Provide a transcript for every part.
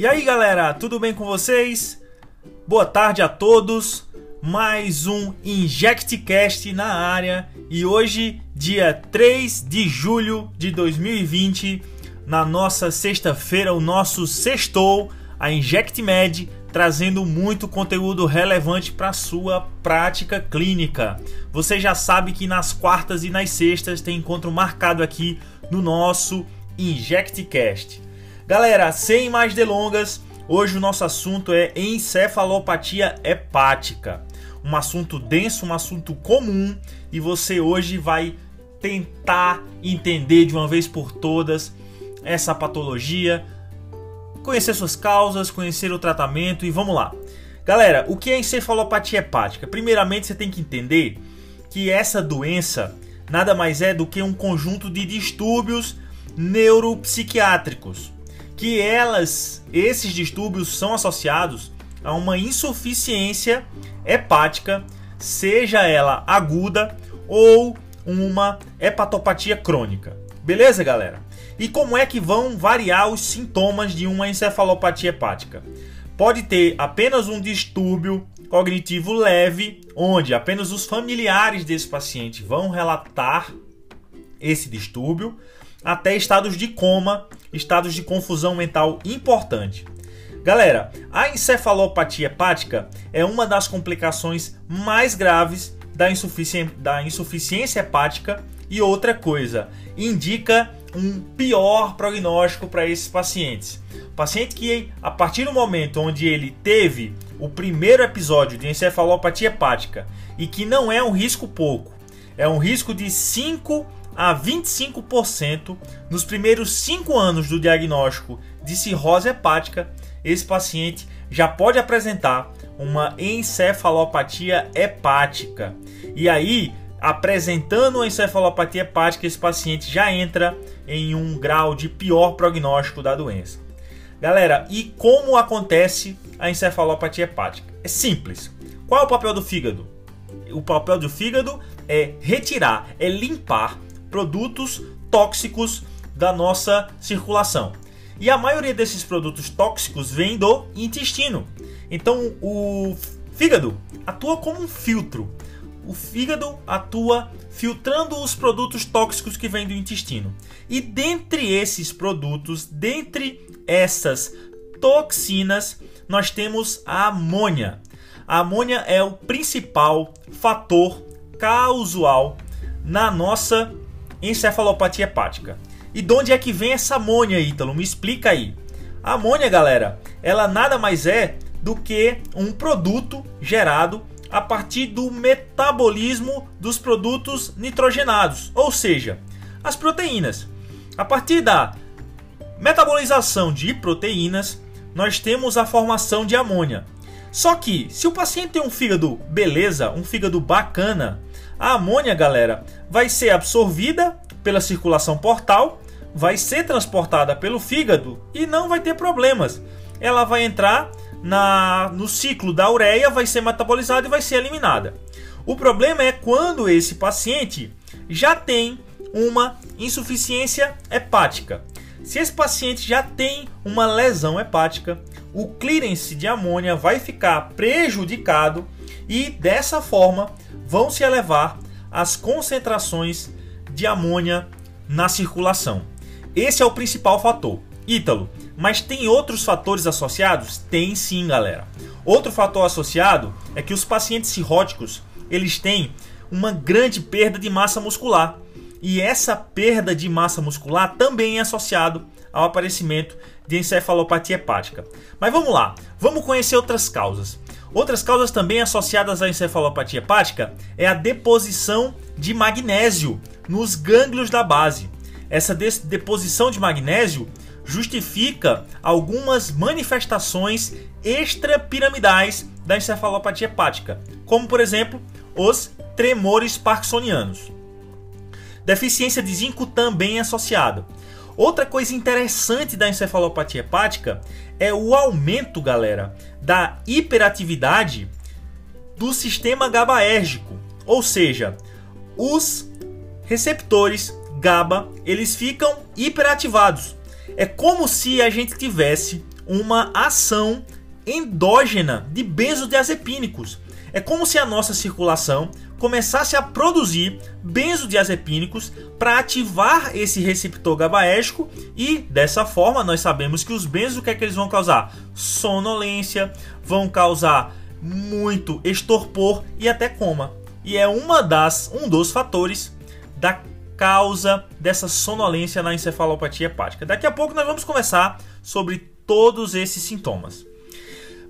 E aí galera, tudo bem com vocês? Boa tarde a todos. Mais um InjectCast na área e hoje, dia 3 de julho de 2020, na nossa sexta-feira, o nosso sextou, a InjectMed, trazendo muito conteúdo relevante para sua prática clínica. Você já sabe que nas quartas e nas sextas tem encontro marcado aqui no nosso InjectCast. Galera, sem mais delongas, hoje o nosso assunto é encefalopatia hepática. Um assunto denso, um assunto comum e você hoje vai tentar entender de uma vez por todas essa patologia, conhecer suas causas, conhecer o tratamento e vamos lá. Galera, o que é encefalopatia hepática? Primeiramente, você tem que entender que essa doença nada mais é do que um conjunto de distúrbios neuropsiquiátricos que elas, esses distúrbios são associados a uma insuficiência hepática, seja ela aguda ou uma hepatopatia crônica. Beleza, galera? E como é que vão variar os sintomas de uma encefalopatia hepática? Pode ter apenas um distúrbio cognitivo leve, onde apenas os familiares desse paciente vão relatar esse distúrbio, até estados de coma, estados de confusão mental importante. Galera, a encefalopatia hepática é uma das complicações mais graves da, insufici da insuficiência hepática e outra coisa, indica um pior prognóstico para esses pacientes. Paciente que, a partir do momento onde ele teve o primeiro episódio de encefalopatia hepática e que não é um risco pouco, é um risco de 5 a 25% nos primeiros 5 anos do diagnóstico de cirrose hepática, esse paciente já pode apresentar uma encefalopatia hepática. E aí, apresentando a encefalopatia hepática, esse paciente já entra em um grau de pior prognóstico da doença. Galera, e como acontece a encefalopatia hepática? É simples. Qual é o papel do fígado? O papel do fígado é retirar, é limpar produtos tóxicos da nossa circulação. E a maioria desses produtos tóxicos vem do intestino. Então o fígado atua como um filtro. O fígado atua filtrando os produtos tóxicos que vêm do intestino. E dentre esses produtos, dentre essas toxinas, nós temos a amônia. A amônia é o principal fator causal na nossa encefalopatia hepática. E de onde é que vem essa amônia, Ítalo? Me explica aí. A amônia, galera, ela nada mais é do que um produto gerado a partir do metabolismo dos produtos nitrogenados, ou seja, as proteínas. A partir da metabolização de proteínas, nós temos a formação de amônia. Só que, se o paciente tem um fígado beleza, um fígado bacana, a amônia, galera, vai ser absorvida pela circulação portal, vai ser transportada pelo fígado e não vai ter problemas. Ela vai entrar na, no ciclo da ureia, vai ser metabolizada e vai ser eliminada. O problema é quando esse paciente já tem uma insuficiência hepática. Se esse paciente já tem uma lesão hepática, o clearance de amônia vai ficar prejudicado e dessa forma vão se elevar as concentrações de amônia na circulação. Esse é o principal fator. Ítalo, mas tem outros fatores associados? Tem sim, galera. Outro fator associado é que os pacientes cirróticos, eles têm uma grande perda de massa muscular. E essa perda de massa muscular também é associado ao aparecimento de encefalopatia hepática. Mas vamos lá, vamos conhecer outras causas. Outras causas também associadas à encefalopatia hepática é a deposição de magnésio nos gânglios da base. Essa deposição de magnésio justifica algumas manifestações extrapiramidais da encefalopatia hepática, como por exemplo os tremores parkinsonianos. Deficiência de zinco também é associada. Outra coisa interessante da encefalopatia hepática é o aumento, galera, da hiperatividade do sistema GABAérgico, ou seja, os receptores GABA eles ficam hiperativados. É como se a gente tivesse uma ação endógena de benzodiazepínicos. É como se a nossa circulação começasse a produzir benzodiazepínicos para ativar esse receptor GABAérgico e dessa forma nós sabemos que os benzos o que é que eles vão causar? Sonolência, vão causar muito estorpor e até coma. E é uma das um dos fatores da causa dessa sonolência na encefalopatia hepática. Daqui a pouco nós vamos conversar sobre todos esses sintomas.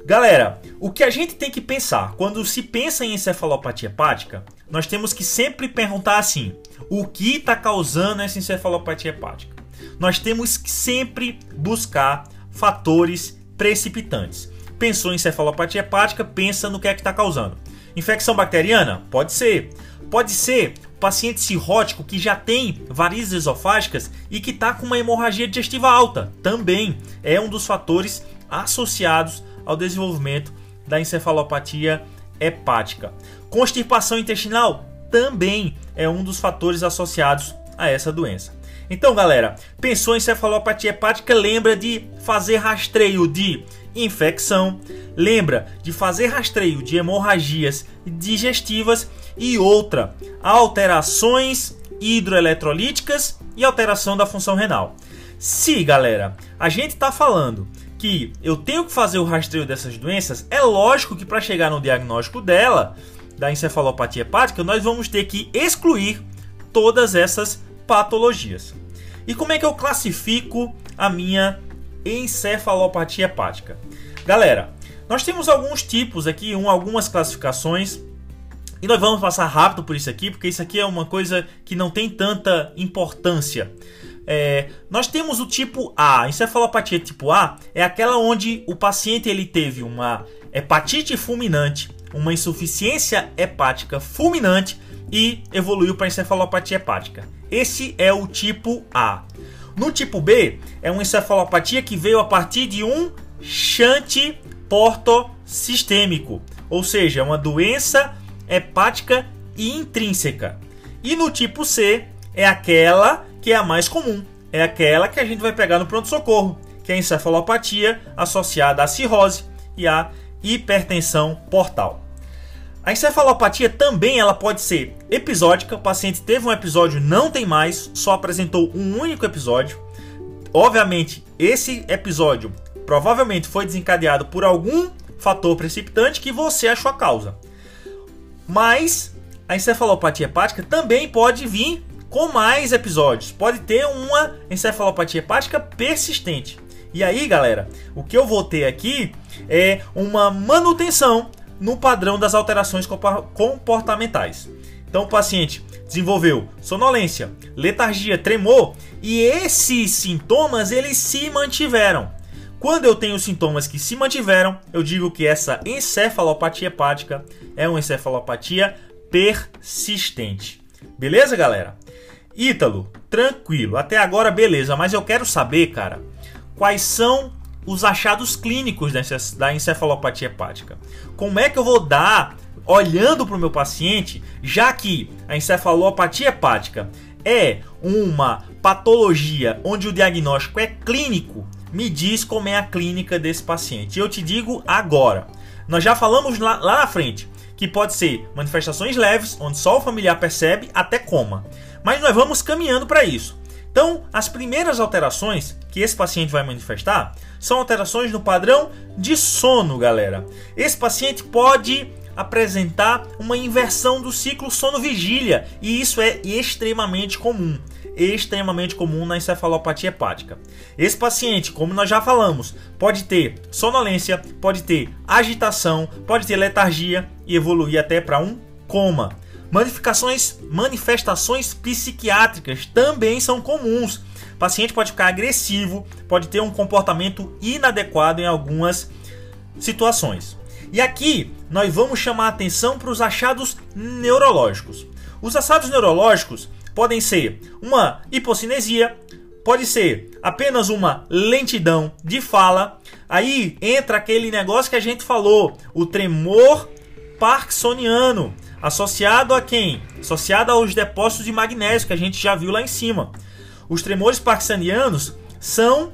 Galera, o que a gente tem que pensar quando se pensa em encefalopatia hepática, nós temos que sempre perguntar assim: o que está causando essa encefalopatia hepática? Nós temos que sempre buscar fatores precipitantes. Pensou em encefalopatia hepática, pensa no que é que está causando. Infecção bacteriana? Pode ser. Pode ser paciente cirrótico que já tem varizes esofágicas e que está com uma hemorragia digestiva alta. Também é um dos fatores associados ao desenvolvimento da encefalopatia hepática. Constipação intestinal também é um dos fatores associados a essa doença. Então, galera, pensou em encefalopatia hepática, lembra de fazer rastreio de infecção, lembra de fazer rastreio de hemorragias digestivas e outra, alterações hidroeletrolíticas e alteração da função renal. Se, galera, a gente está falando que eu tenho que fazer o rastreio dessas doenças, é lógico que para chegar no diagnóstico dela, da encefalopatia hepática, nós vamos ter que excluir todas essas patologias. E como é que eu classifico a minha encefalopatia hepática? Galera, nós temos alguns tipos aqui, um, algumas classificações, e nós vamos passar rápido por isso aqui, porque isso aqui é uma coisa que não tem tanta importância. É, nós temos o tipo A. Encefalopatia tipo A é aquela onde o paciente ele teve uma hepatite fulminante, uma insuficiência hepática fulminante e evoluiu para encefalopatia hepática. Esse é o tipo A. No tipo B, é uma encefalopatia que veio a partir de um shunt portosistêmico, ou seja, uma doença hepática intrínseca. E no tipo C, é aquela que é a mais comum. É aquela que a gente vai pegar no pronto-socorro, que é a encefalopatia associada à cirrose e à hipertensão portal. A encefalopatia também ela pode ser episódica, o paciente teve um episódio, não tem mais, só apresentou um único episódio. Obviamente, esse episódio provavelmente foi desencadeado por algum fator precipitante que você achou a causa. Mas a encefalopatia hepática também pode vir com mais episódios. Pode ter uma encefalopatia hepática persistente. E aí, galera, o que eu vou ter aqui é uma manutenção no padrão das alterações comportamentais. Então, o paciente desenvolveu sonolência, letargia, tremor e esses sintomas eles se mantiveram. Quando eu tenho sintomas que se mantiveram, eu digo que essa encefalopatia hepática é uma encefalopatia persistente. Beleza, galera? Ítalo, tranquilo. Até agora, beleza. Mas eu quero saber, cara, quais são os achados clínicos da encefalopatia hepática. Como é que eu vou dar, olhando para o meu paciente, já que a encefalopatia hepática é uma patologia onde o diagnóstico é clínico, me diz como é a clínica desse paciente. Eu te digo agora. Nós já falamos lá, lá na frente que pode ser manifestações leves, onde só o familiar percebe, até coma. Mas nós vamos caminhando para isso. Então, as primeiras alterações que esse paciente vai manifestar são alterações no padrão de sono, galera. Esse paciente pode apresentar uma inversão do ciclo sono-vigília e isso é extremamente comum. Extremamente comum na encefalopatia hepática. Esse paciente, como nós já falamos, pode ter sonolência, pode ter agitação, pode ter letargia e evoluir até para um coma. Manifestações, manifestações psiquiátricas também são comuns. O paciente pode ficar agressivo, pode ter um comportamento inadequado em algumas situações. E aqui nós vamos chamar atenção para os achados neurológicos. Os achados neurológicos podem ser uma hipocinesia, pode ser apenas uma lentidão de fala. Aí entra aquele negócio que a gente falou, o tremor parkinsoniano. Associado a quem? Associado aos depósitos de magnésio que a gente já viu lá em cima. Os tremores parkinsonianos são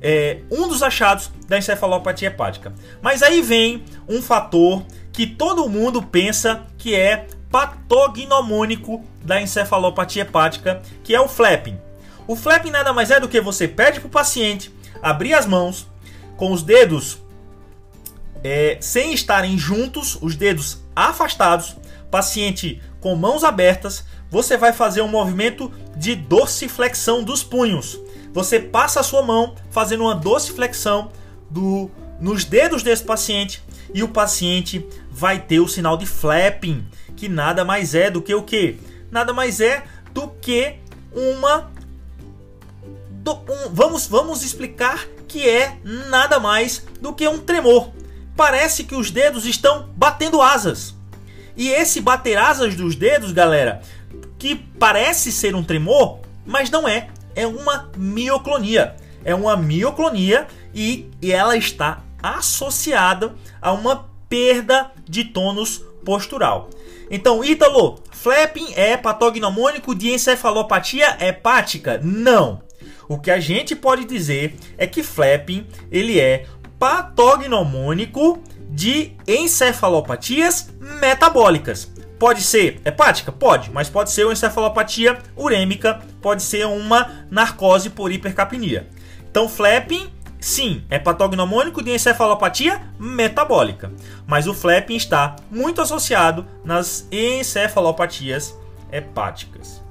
é, um dos achados da encefalopatia hepática. Mas aí vem um fator que todo mundo pensa que é patognomônico da encefalopatia hepática, que é o flapping. O flapping nada mais é do que você pede para o paciente abrir as mãos com os dedos é, sem estarem juntos, os dedos afastados, paciente com mãos abertas, você vai fazer um movimento de dorsiflexão dos punhos. Você passa a sua mão fazendo uma dorsiflexão do, nos dedos desse paciente e o paciente vai ter o sinal de flapping, que nada mais é do que o que? Nada mais é do que uma do, um, vamos vamos explicar que é nada mais do que um tremor. Parece que os dedos estão batendo asas. E esse bater asas dos dedos, galera, que parece ser um tremor, mas não é. É uma mioclonia. É uma mioclonia e, e ela está associada a uma perda de tônus postural. Então, Ítalo, flapping é patognomônico de encefalopatia hepática? Não. O que a gente pode dizer é que flapping ele é patognomônico de encefalopatias metabólicas. Pode ser hepática? Pode, mas pode ser uma encefalopatia urêmica, pode ser uma narcose por hipercapnia. Então, flapping, sim, é patognomônico de encefalopatia metabólica, mas o flapping está muito associado nas encefalopatias hepáticas.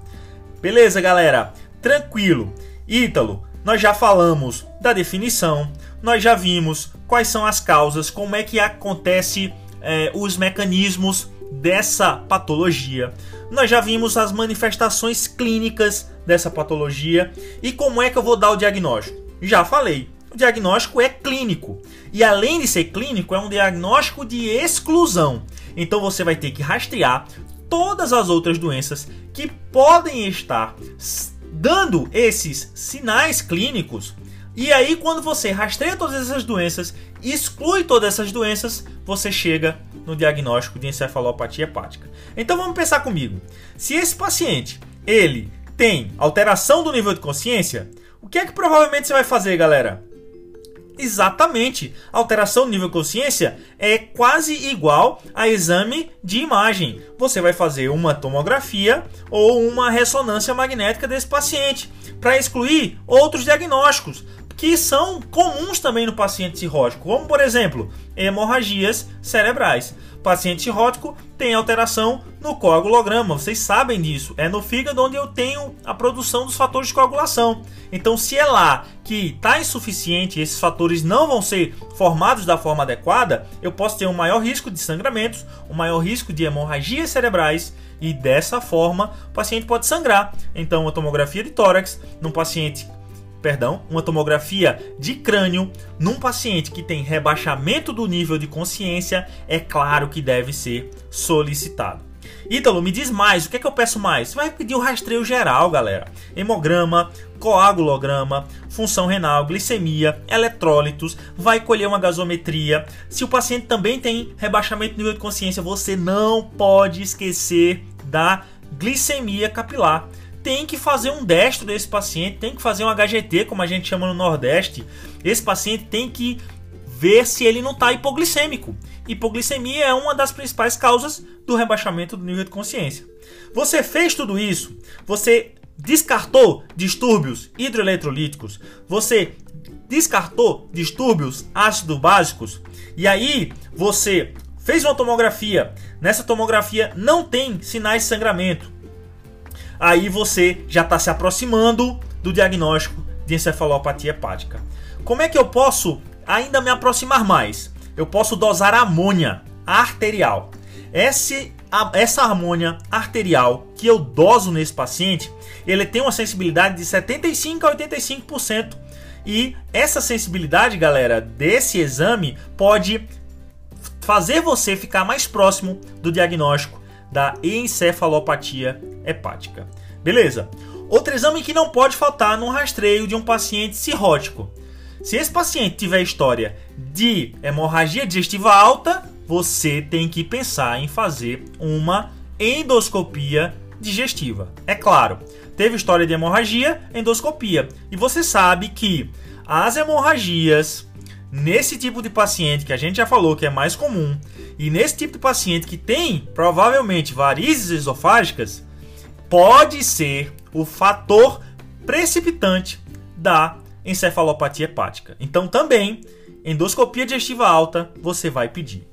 Beleza, galera? Tranquilo. Ítalo, nós já falamos da definição, nós já vimos quais são as causas, como é que acontece é, os mecanismos dessa patologia. Nós já vimos as manifestações clínicas dessa patologia e como é que eu vou dar o diagnóstico. Já falei, o diagnóstico é clínico e além de ser clínico, é um diagnóstico de exclusão. Então você vai ter que rastrear todas as outras doenças que podem estar dando esses sinais clínicos e aí, quando você rastreia todas essas doenças, exclui todas essas doenças, você chega no diagnóstico de encefalopatia hepática. Então vamos pensar comigo. Se esse paciente, ele tem alteração do nível de consciência, o que é que provavelmente você vai fazer, galera? Exatamente. Alteração do nível de consciência é quase igual a exame de imagem. Você vai fazer uma tomografia ou uma ressonância magnética desse paciente para excluir outros diagnósticos que são comuns também no paciente cirrótico, como por exemplo, hemorragias cerebrais. O paciente cirrótico tem alteração no coagulograma, vocês sabem disso. É no fígado onde eu tenho a produção dos fatores de coagulação. Então, se é lá que está insuficiente, esses fatores não vão ser formados da forma adequada, eu posso ter um maior risco de sangramentos, um maior risco de hemorragias cerebrais e dessa forma o paciente pode sangrar. Então, a tomografia de tórax num paciente perdão, uma tomografia de crânio num paciente que tem rebaixamento do nível de consciência, é claro que deve ser solicitado. Ítalo, me diz mais, o que é que eu peço mais? Você vai pedir o rastreio geral, galera. Hemograma, coagulograma, função renal, glicemia, eletrólitos, vai colher uma gasometria. Se o paciente também tem rebaixamento do nível de consciência, você não pode esquecer da glicemia capilar tem que fazer um destro desse paciente, tem que fazer um HGT, como a gente chama no Nordeste. Esse paciente tem que ver se ele não está hipoglicêmico. Hipoglicemia é uma das principais causas do rebaixamento do nível de consciência. Você fez tudo isso, você descartou distúrbios hidroeletrolíticos, você descartou distúrbios ácido básicos, e aí você fez uma tomografia. Nessa tomografia não tem sinais de sangramento aí você já está se aproximando do diagnóstico de encefalopatia hepática. Como é que eu posso ainda me aproximar mais? Eu posso dosar amônia arterial. Esse, a, essa amônia arterial que eu doso nesse paciente, ele tem uma sensibilidade de 75 a 85%. E essa sensibilidade, galera, desse exame pode fazer você ficar mais próximo do diagnóstico da encefalopatia hepática. Beleza? Outro exame que não pode faltar no rastreio de um paciente cirrótico. Se esse paciente tiver história de hemorragia digestiva alta, você tem que pensar em fazer uma endoscopia digestiva. É claro, teve história de hemorragia, endoscopia. E você sabe que as hemorragias nesse tipo de paciente que a gente já falou que é mais comum e nesse tipo de paciente que tem provavelmente varizes esofágicas, pode ser o fator precipitante da encefalopatia hepática. Então também endoscopia digestiva alta você vai pedir.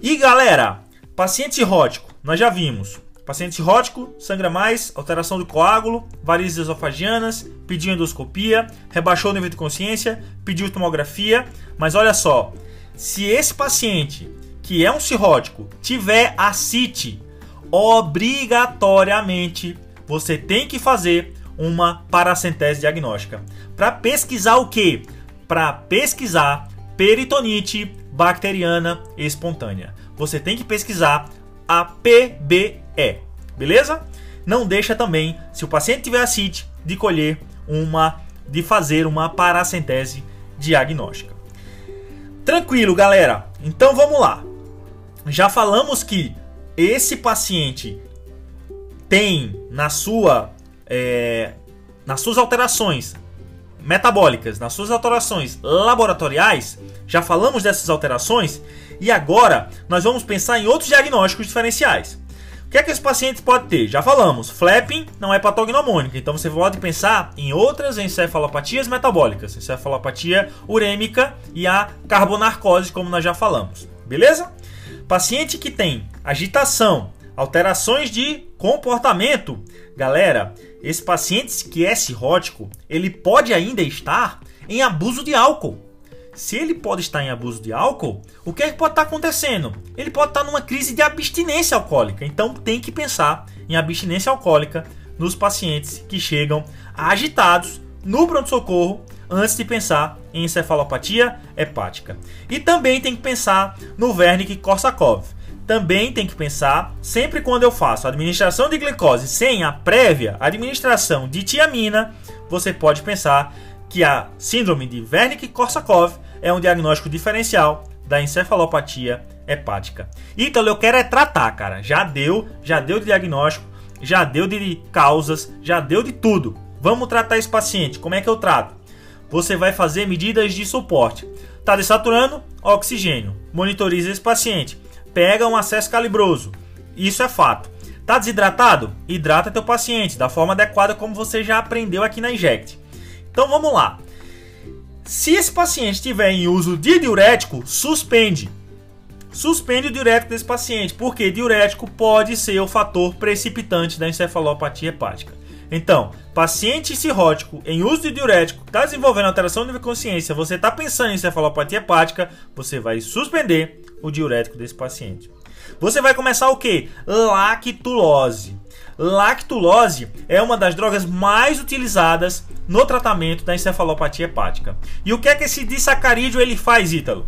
E galera, paciente cirrótico, nós já vimos. Paciente cirrótico, sangra mais, alteração do coágulo, varizes esofagianas, pediu endoscopia, rebaixou o nível de consciência, pediu tomografia. Mas olha só, se esse paciente, que é um cirrótico, tiver ascite, obrigatoriamente você tem que fazer uma paracentese diagnóstica. Para pesquisar o que? Para pesquisar peritonite bacteriana espontânea. Você tem que pesquisar a PBE, beleza? Não deixa também, se o paciente tiver ascite, de colher uma, de fazer uma paracentese diagnóstica. Tranquilo, galera. Então vamos lá. Já falamos que esse paciente tem na sua é, nas suas alterações metabólicas, nas suas alterações laboratoriais, já falamos dessas alterações e agora nós vamos pensar em outros diagnósticos diferenciais. Que é que esse paciente pode ter? Já falamos, flapping não é patognomônica, então você pode pensar em outras encefalopatias metabólicas, encefalopatia urêmica e a carbonarcose, como nós já falamos. Beleza? Paciente que tem agitação, alterações de comportamento, galera, esse paciente que é cirrótico, ele pode ainda estar em abuso de álcool. Se ele pode estar em abuso de álcool, o que, é que pode estar acontecendo? Ele pode estar numa crise de abstinência alcoólica. Então tem que pensar em abstinência alcoólica nos pacientes que chegam agitados no pronto-socorro antes de pensar em encefalopatia hepática. E também tem que pensar no Wernicke-Korsakov. Também tem que pensar, sempre quando eu faço administração de glicose sem a prévia administração de tiamina, você pode pensar que a síndrome de Wernicke-Korsakov é um diagnóstico diferencial da encefalopatia hepática. Então eu quero é tratar, cara. Já deu, já deu de diagnóstico, já deu de causas, já deu de tudo. Vamos tratar esse paciente. Como é que eu trato? Você vai fazer medidas de suporte. Tá desaturando? Oxigênio. Monitoriza esse paciente. Pega um acesso calibroso. Isso é fato. Tá desidratado? Hidrata teu paciente da forma adequada como você já aprendeu aqui na Inject. Então vamos lá. Se esse paciente estiver em uso de diurético, suspende. Suspende o diurético desse paciente, porque diurético pode ser o fator precipitante da encefalopatia hepática. Então, paciente cirrótico em uso de diurético, está desenvolvendo alteração de consciência, você está pensando em encefalopatia hepática, você vai suspender o diurético desse paciente. Você vai começar o que? Lactulose. Lactulose é uma das drogas mais utilizadas no tratamento da encefalopatia hepática. E o que é que esse disacarídeo ele faz, Ítalo?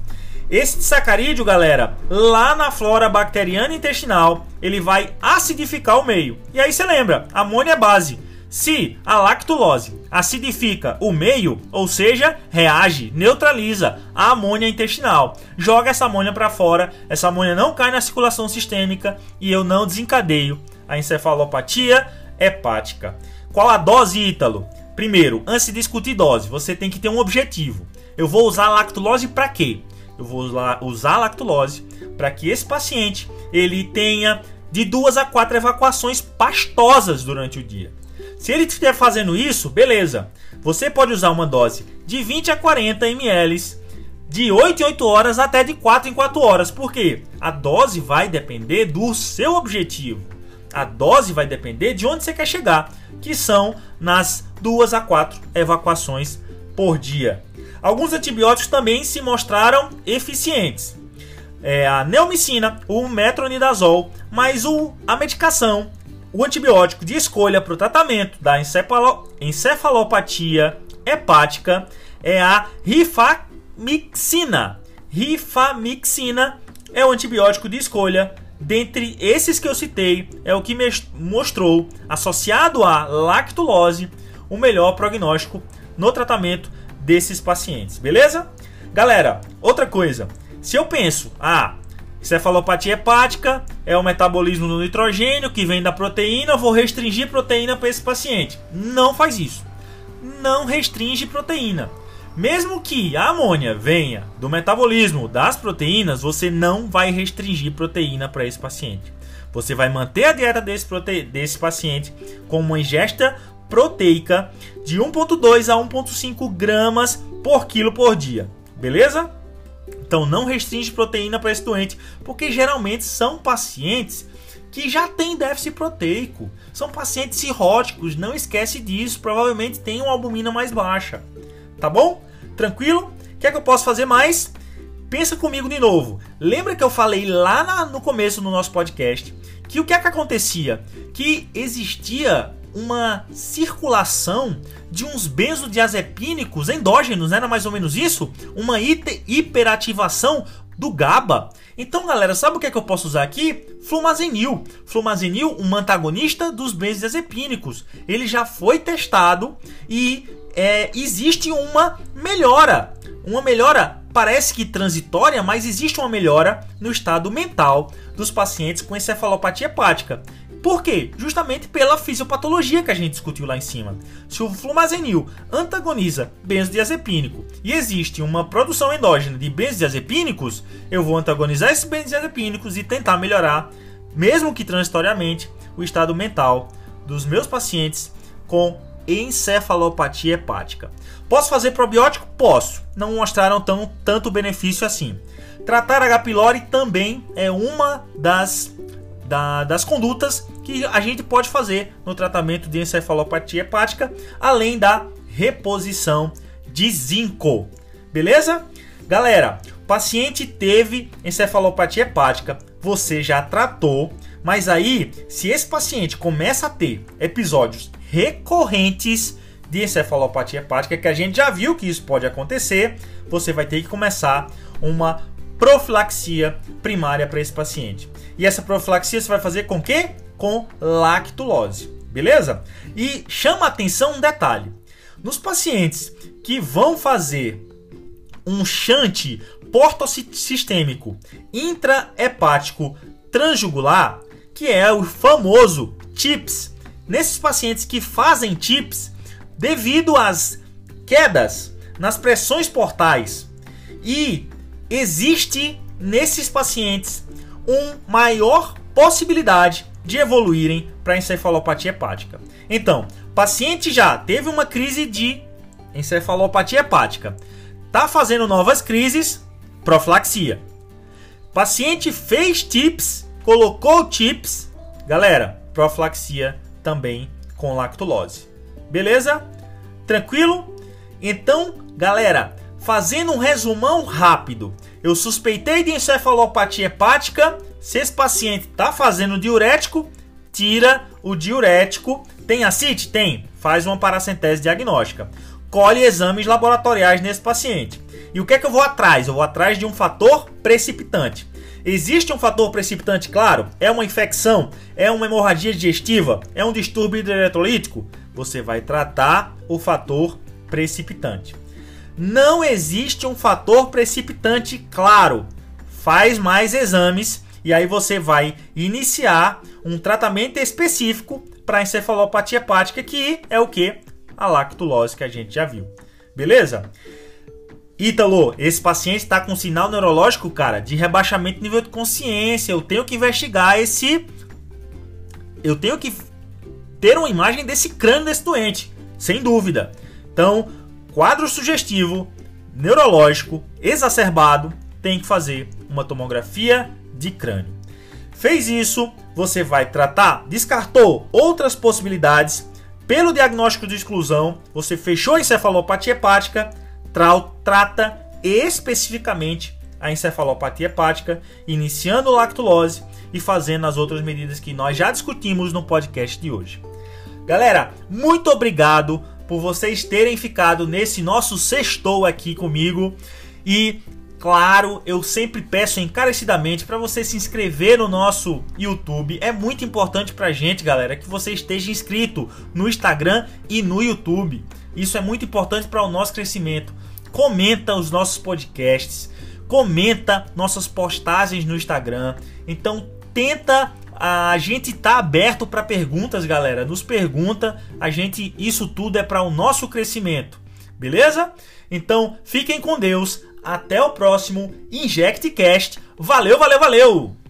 Esse disacarídeo, galera, lá na flora bacteriana intestinal, ele vai acidificar o meio. E aí você lembra, amônia é base. Se a lactulose acidifica o meio, ou seja, reage, neutraliza a amônia intestinal, joga essa amônia para fora, essa amônia não cai na circulação sistêmica e eu não desencadeio a encefalopatia hepática. Qual a dose, Ítalo? Primeiro, antes de discutir dose, você tem que ter um objetivo. Eu vou usar a lactulose para quê? Eu vou usar a lactulose para que esse paciente ele tenha de duas a quatro evacuações pastosas durante o dia. Se ele estiver fazendo isso, beleza. Você pode usar uma dose de 20 a 40 ml de 8 em 8 horas até de 4 em 4 horas. Por quê? A dose vai depender do seu objetivo. A dose vai depender de onde você quer chegar, que são nas 2 a 4 evacuações por dia. Alguns antibióticos também se mostraram eficientes. É a neomicina, o metronidazol, mas o, a medicação, o antibiótico de escolha para o tratamento da encefalo, encefalopatia hepática é a rifamicina. Rifamicina é o antibiótico de escolha dentre esses que eu citei, é o que mostrou, associado à lactulose, o melhor prognóstico no tratamento desses pacientes, beleza? Galera, outra coisa, se eu penso, ah, cefalopatia hepática é o metabolismo do nitrogênio que vem da proteína, vou restringir proteína para esse paciente. Não faz isso. Não restringe proteína. Mesmo que a amônia venha do metabolismo das proteínas, você não vai restringir proteína para esse paciente. Você vai manter a dieta desse, prote... desse paciente com uma ingesta proteica de 1,2 a 1,5 gramas por quilo por dia. Beleza? Então não restringe proteína para esse doente, porque geralmente são pacientes que já têm déficit proteico. São pacientes cirróticos, não esquece disso, provavelmente tem uma albumina mais baixa. Tá bom? Tranquilo? Quer que eu possa fazer mais? Pensa comigo de novo. Lembra que eu falei lá na, no começo do nosso podcast que o que é que acontecia? Que existia uma circulação de uns benzodiazepínicos endógenos, né? era mais ou menos isso? Uma hiperativação do GABA. Então, galera, sabe o que é que eu posso usar aqui? Flumazenil. Flumazenil, um antagonista dos benzodiazepínicos. Ele já foi testado e é, existe uma melhora. Uma melhora parece que transitória, mas existe uma melhora no estado mental dos pacientes com encefalopatia hepática. Por quê? Justamente pela fisiopatologia que a gente discutiu lá em cima. Se o flumazenil antagoniza benzodiazepínico e existe uma produção endógena de benzodiazepínicos, eu vou antagonizar esses benzodiazepínicos e tentar melhorar, mesmo que transitoriamente, o estado mental dos meus pacientes com encefalopatia hepática. Posso fazer probiótico? Posso. Não mostraram tão, tanto benefício assim. Tratar H. pylori também é uma das da, das condutas que a gente pode fazer no tratamento de encefalopatia hepática, além da reposição de zinco. Beleza? Galera, o paciente teve encefalopatia hepática, você já tratou, mas aí, se esse paciente começa a ter episódios recorrentes de encefalopatia hepática, que a gente já viu que isso pode acontecer, você vai ter que começar uma profilaxia primária para esse paciente. E essa profilaxia você vai fazer com que? Com lactulose, beleza? E chama atenção um detalhe: nos pacientes que vão fazer um shunt portosistêmico intrahepático transjugular, que é o famoso TIPS, nesses pacientes que fazem TIPS devido às quedas nas pressões portais e existe nesses pacientes uma maior possibilidade de evoluírem para encefalopatia hepática. Então, paciente já teve uma crise de encefalopatia hepática, tá fazendo novas crises, profilaxia. Paciente fez TIPS, colocou TIPS, galera, profilaxia também com lactulose. Beleza? Tranquilo? Então, galera, Fazendo um resumão rápido, eu suspeitei de encefalopatia hepática. Se esse paciente está fazendo diurético, tira o diurético. Tem acite? Tem. Faz uma paracentese diagnóstica. Colhe exames laboratoriais nesse paciente. E o que é que eu vou atrás? Eu vou atrás de um fator precipitante. Existe um fator precipitante, claro? É uma infecção? É uma hemorragia digestiva? É um distúrbio hidroeletrolítico? Você vai tratar o fator precipitante. Não existe um fator precipitante claro. Faz mais exames e aí você vai iniciar um tratamento específico para encefalopatia hepática, que é o que? A lactulose que a gente já viu. Beleza? Ítalo, esse paciente está com sinal neurológico, cara, de rebaixamento de nível de consciência. Eu tenho que investigar esse. Eu tenho que ter uma imagem desse crânio desse doente, sem dúvida. Então, quadro sugestivo, neurológico, exacerbado, tem que fazer uma tomografia de crânio. Fez isso, você vai tratar, descartou outras possibilidades. Pelo diagnóstico de exclusão, você fechou a encefalopatia hepática, tra trata especificamente a encefalopatia hepática, iniciando lactulose e fazendo as outras medidas que nós já discutimos no podcast de hoje. Galera, muito obrigado por vocês terem ficado nesse nosso sextou aqui comigo. E claro, eu sempre peço encarecidamente para você se inscrever no nosso YouTube. É muito importante pra gente, galera, que você esteja inscrito no Instagram e no YouTube. Isso é muito importante para o nosso crescimento. Comenta os nossos podcasts, comenta nossas postagens no Instagram. Então tenta a gente tá aberto para perguntas, galera. Nos pergunta, a gente isso tudo é para o nosso crescimento. Beleza? Então, fiquem com Deus. Até o próximo InjectCast. Valeu, valeu, valeu!